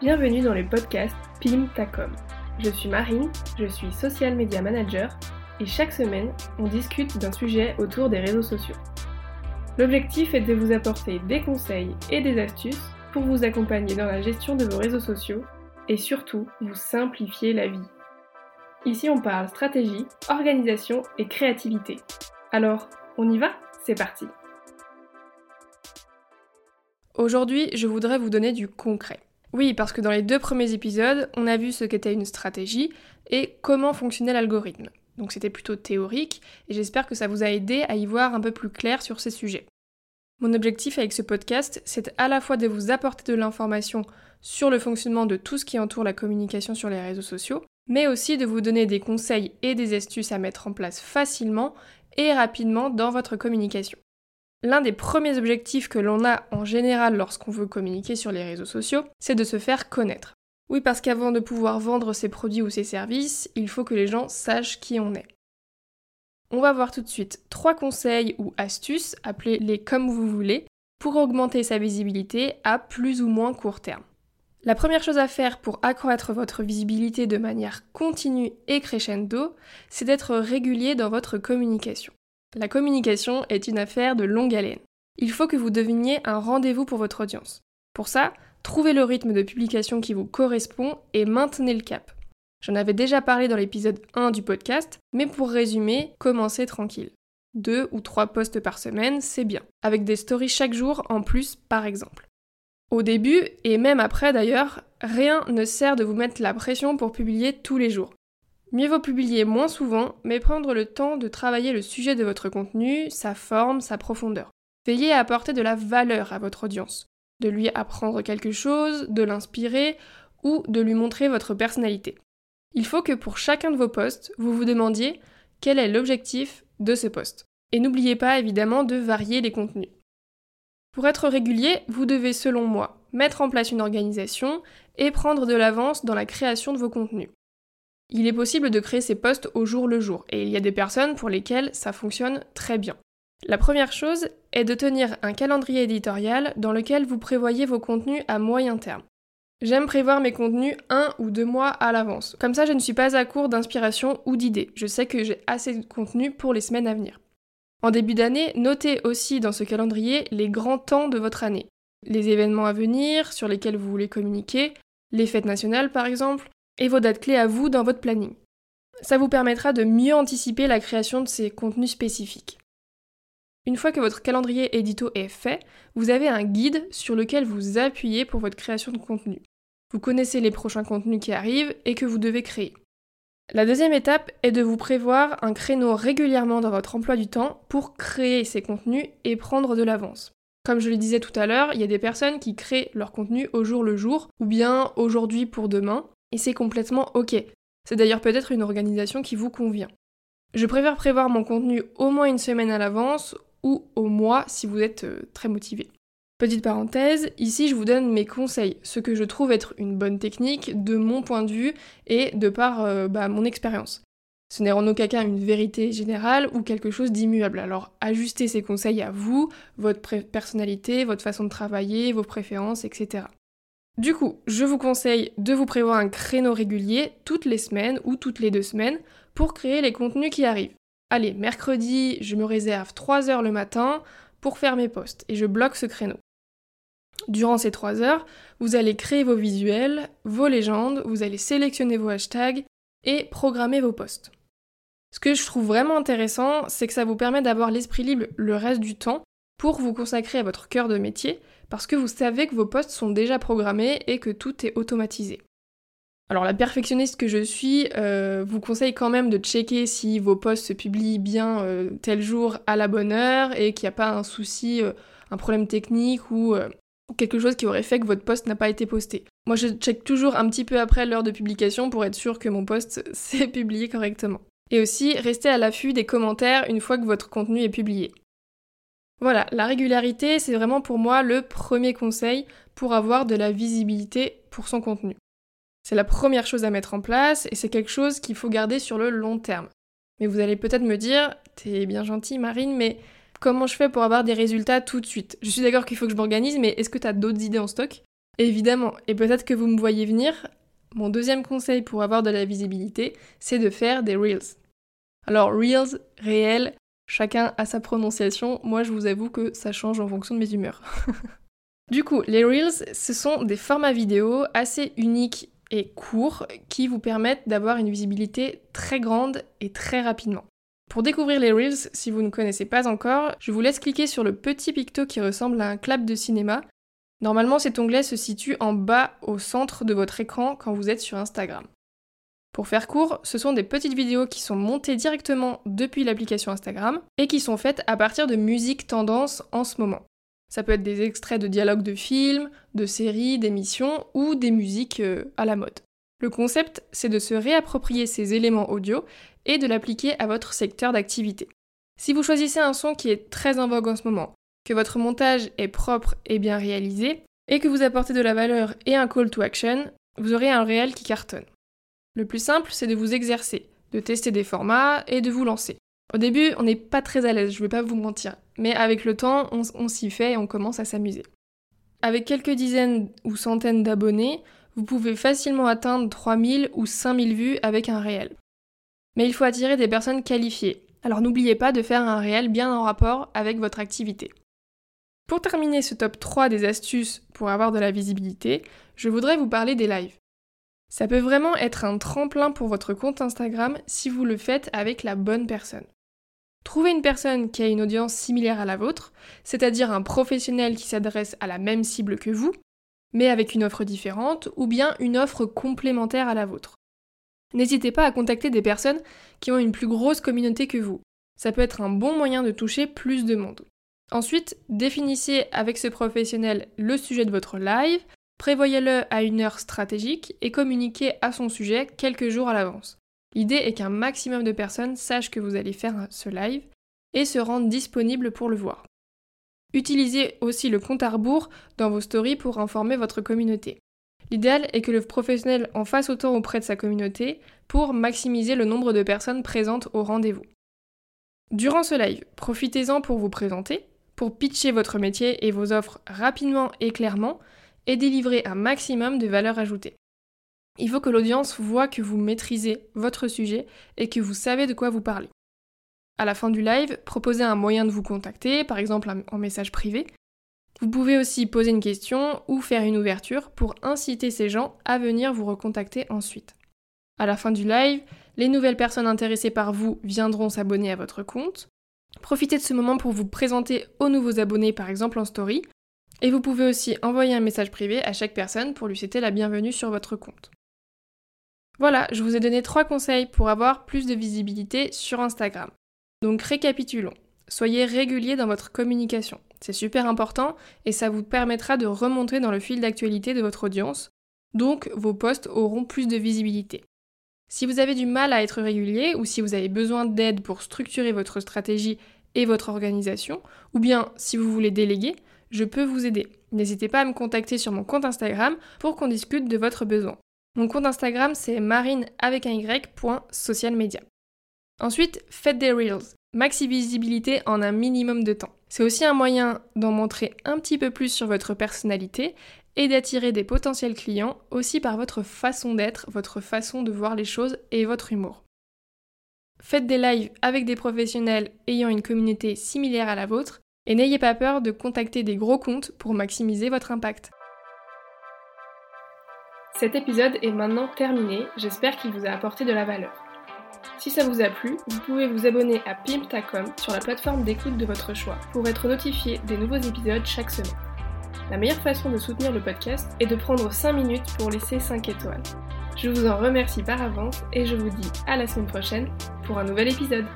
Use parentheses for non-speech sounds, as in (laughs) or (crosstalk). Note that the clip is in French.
Bienvenue dans le podcast PIM Tacom. Je suis Marine, je suis social media manager et chaque semaine, on discute d'un sujet autour des réseaux sociaux. L'objectif est de vous apporter des conseils et des astuces pour vous accompagner dans la gestion de vos réseaux sociaux et surtout vous simplifier la vie. Ici on parle stratégie, organisation et créativité. Alors, on y va? C'est parti Aujourd'hui, je voudrais vous donner du concret. Oui, parce que dans les deux premiers épisodes, on a vu ce qu'était une stratégie et comment fonctionnait l'algorithme. Donc c'était plutôt théorique, et j'espère que ça vous a aidé à y voir un peu plus clair sur ces sujets. Mon objectif avec ce podcast, c'est à la fois de vous apporter de l'information sur le fonctionnement de tout ce qui entoure la communication sur les réseaux sociaux, mais aussi de vous donner des conseils et des astuces à mettre en place facilement et rapidement dans votre communication. L'un des premiers objectifs que l'on a en général lorsqu'on veut communiquer sur les réseaux sociaux, c'est de se faire connaître. Oui, parce qu'avant de pouvoir vendre ses produits ou ses services, il faut que les gens sachent qui on est. On va voir tout de suite trois conseils ou astuces, appelez-les comme vous voulez, pour augmenter sa visibilité à plus ou moins court terme. La première chose à faire pour accroître votre visibilité de manière continue et crescendo, c'est d'être régulier dans votre communication. La communication est une affaire de longue haleine. Il faut que vous deveniez un rendez-vous pour votre audience. Pour ça, trouvez le rythme de publication qui vous correspond et maintenez le cap. J'en avais déjà parlé dans l'épisode 1 du podcast, mais pour résumer, commencez tranquille. Deux ou trois posts par semaine, c'est bien, avec des stories chaque jour en plus par exemple. Au début, et même après d'ailleurs, rien ne sert de vous mettre la pression pour publier tous les jours. Mieux vaut publier moins souvent, mais prendre le temps de travailler le sujet de votre contenu, sa forme, sa profondeur. Veillez à apporter de la valeur à votre audience, de lui apprendre quelque chose, de l'inspirer ou de lui montrer votre personnalité. Il faut que pour chacun de vos posts, vous vous demandiez quel est l'objectif de ce post. Et n'oubliez pas évidemment de varier les contenus. Pour être régulier, vous devez, selon moi, mettre en place une organisation et prendre de l'avance dans la création de vos contenus. Il est possible de créer ces posts au jour le jour, et il y a des personnes pour lesquelles ça fonctionne très bien. La première chose est de tenir un calendrier éditorial dans lequel vous prévoyez vos contenus à moyen terme. J'aime prévoir mes contenus un ou deux mois à l'avance. Comme ça, je ne suis pas à court d'inspiration ou d'idées. Je sais que j'ai assez de contenu pour les semaines à venir. En début d'année, notez aussi dans ce calendrier les grands temps de votre année. Les événements à venir sur lesquels vous voulez communiquer, les fêtes nationales par exemple, et vos dates clés à vous dans votre planning. Ça vous permettra de mieux anticiper la création de ces contenus spécifiques. Une fois que votre calendrier édito est fait, vous avez un guide sur lequel vous appuyez pour votre création de contenu. Vous connaissez les prochains contenus qui arrivent et que vous devez créer. La deuxième étape est de vous prévoir un créneau régulièrement dans votre emploi du temps pour créer ces contenus et prendre de l'avance. Comme je le disais tout à l'heure, il y a des personnes qui créent leur contenu au jour le jour ou bien aujourd'hui pour demain, et c'est complètement ok. C'est d'ailleurs peut-être une organisation qui vous convient. Je préfère prévoir mon contenu au moins une semaine à l'avance ou au mois si vous êtes euh, très motivé. Petite parenthèse, ici je vous donne mes conseils, ce que je trouve être une bonne technique de mon point de vue et de par euh, bah, mon expérience. Ce n'est en aucun cas une vérité générale ou quelque chose d'immuable. Alors ajustez ces conseils à vous, votre personnalité, votre façon de travailler, vos préférences, etc. Du coup, je vous conseille de vous prévoir un créneau régulier toutes les semaines ou toutes les deux semaines pour créer les contenus qui arrivent. Allez, mercredi, je me réserve 3 heures le matin pour faire mes posts et je bloque ce créneau. Durant ces 3 heures, vous allez créer vos visuels, vos légendes, vous allez sélectionner vos hashtags et programmer vos posts. Ce que je trouve vraiment intéressant, c'est que ça vous permet d'avoir l'esprit libre le reste du temps pour vous consacrer à votre cœur de métier, parce que vous savez que vos postes sont déjà programmés et que tout est automatisé. Alors la perfectionniste que je suis euh, vous conseille quand même de checker si vos posts se publient bien euh, tel jour à la bonne heure et qu'il n'y a pas un souci, euh, un problème technique ou quelque chose qui aurait fait que votre post n'a pas été posté. Moi je check toujours un petit peu après l'heure de publication pour être sûr que mon post (laughs) s'est publié correctement. Et aussi restez à l'affût des commentaires une fois que votre contenu est publié. Voilà, la régularité, c'est vraiment pour moi le premier conseil pour avoir de la visibilité pour son contenu. C'est la première chose à mettre en place et c'est quelque chose qu'il faut garder sur le long terme. Mais vous allez peut-être me dire, t'es bien gentille Marine, mais comment je fais pour avoir des résultats tout de suite Je suis d'accord qu'il faut que je m'organise, mais est-ce que t'as d'autres idées en stock? Évidemment, et peut-être que vous me voyez venir, mon deuxième conseil pour avoir de la visibilité, c'est de faire des Reels. Alors Reels, réel, chacun a sa prononciation, moi je vous avoue que ça change en fonction de mes humeurs. (laughs) du coup, les Reels, ce sont des formats vidéo assez uniques et courts qui vous permettent d'avoir une visibilité très grande et très rapidement. Pour découvrir les Reels, si vous ne connaissez pas encore, je vous laisse cliquer sur le petit picto qui ressemble à un clap de cinéma. Normalement, cet onglet se situe en bas au centre de votre écran quand vous êtes sur Instagram. Pour faire court, ce sont des petites vidéos qui sont montées directement depuis l'application Instagram et qui sont faites à partir de musique tendance en ce moment. Ça peut être des extraits de dialogues de films, de séries, d'émissions ou des musiques euh, à la mode. Le concept, c'est de se réapproprier ces éléments audio et de l'appliquer à votre secteur d'activité. Si vous choisissez un son qui est très en vogue en ce moment, que votre montage est propre et bien réalisé, et que vous apportez de la valeur et un call to action, vous aurez un réel qui cartonne. Le plus simple, c'est de vous exercer, de tester des formats et de vous lancer. Au début, on n'est pas très à l'aise, je vais pas vous mentir, mais avec le temps, on, s'y fait et on commence à s'amuser. Avec quelques dizaines ou centaines d'abonnés, vous pouvez facilement atteindre 3000 ou 5000 vues avec un réel. Mais il faut attirer des personnes qualifiées, alors n'oubliez pas de faire un réel bien en rapport avec votre activité. Pour terminer ce top 3 des astuces pour avoir de la visibilité, je voudrais vous parler des lives. Ça peut vraiment être un tremplin pour votre compte Instagram si vous le faites avec la bonne personne. Trouvez une personne qui a une audience similaire à la vôtre, c'est-à-dire un professionnel qui s'adresse à la même cible que vous, mais avec une offre différente, ou bien une offre complémentaire à la vôtre. N'hésitez pas à contacter des personnes qui ont une plus grosse communauté que vous. Ça peut être un bon moyen de toucher plus de monde. Ensuite, définissez avec ce professionnel le sujet de votre live, prévoyez-le à une heure stratégique et communiquez à son sujet quelques jours à l'avance. L'idée est qu'un maximum de personnes sachent que vous allez faire ce live et se rendent disponibles pour le voir. Utilisez aussi le compte à rebours dans vos stories pour informer votre communauté. L'idéal est que le professionnel en fasse autant auprès de sa communauté pour maximiser le nombre de personnes présentes au rendez-vous. Durant ce live, profitez-en pour vous présenter, pour pitcher votre métier et vos offres rapidement et clairement et délivrer un maximum de valeur ajoutée. Il faut que l'audience voit que vous maîtrisez votre sujet et que vous savez de quoi vous parlez. À la fin du live, proposez un moyen de vous contacter, par exemple en message privé. Vous pouvez aussi poser une question ou faire une ouverture pour inciter ces gens à venir vous recontacter ensuite. À la fin du live, les nouvelles personnes intéressées par vous viendront s'abonner à votre compte. Profitez de ce moment pour vous présenter aux nouveaux abonnés, par exemple en story. Et vous pouvez aussi envoyer un message privé à chaque personne pour lui souhaiter la bienvenue sur votre compte. Voilà, je vous ai donné trois conseils pour avoir plus de visibilité sur Instagram. Donc récapitulons. Soyez régulier dans votre communication. C'est super important et ça vous permettra de remonter dans le fil d'actualité de votre audience. Donc vos posts auront plus de visibilité. Si vous avez du mal à être régulier ou si vous avez besoin d'aide pour structurer votre stratégie et votre organisation, ou bien si vous voulez déléguer, je peux vous aider. N'hésitez pas à me contacter sur mon compte Instagram pour qu'on discute de votre besoin. Mon compte Instagram, c'est marine avec un y, social media. Ensuite, faites des reels. Maxi visibilité en un minimum de temps. C'est aussi un moyen d'en montrer un petit peu plus sur votre personnalité et d'attirer des potentiels clients aussi par votre façon d'être, votre façon de voir les choses et votre humour. Faites des lives avec des professionnels ayant une communauté similaire à la vôtre et n'ayez pas peur de contacter des gros comptes pour maximiser votre impact. Cet épisode est maintenant terminé, j'espère qu'il vous a apporté de la valeur. Si ça vous a plu, vous pouvez vous abonner à Pimptacom sur la plateforme d'écoute de votre choix pour être notifié des nouveaux épisodes chaque semaine. La meilleure façon de soutenir le podcast est de prendre 5 minutes pour laisser 5 étoiles. Je vous en remercie par avance et je vous dis à la semaine prochaine pour un nouvel épisode.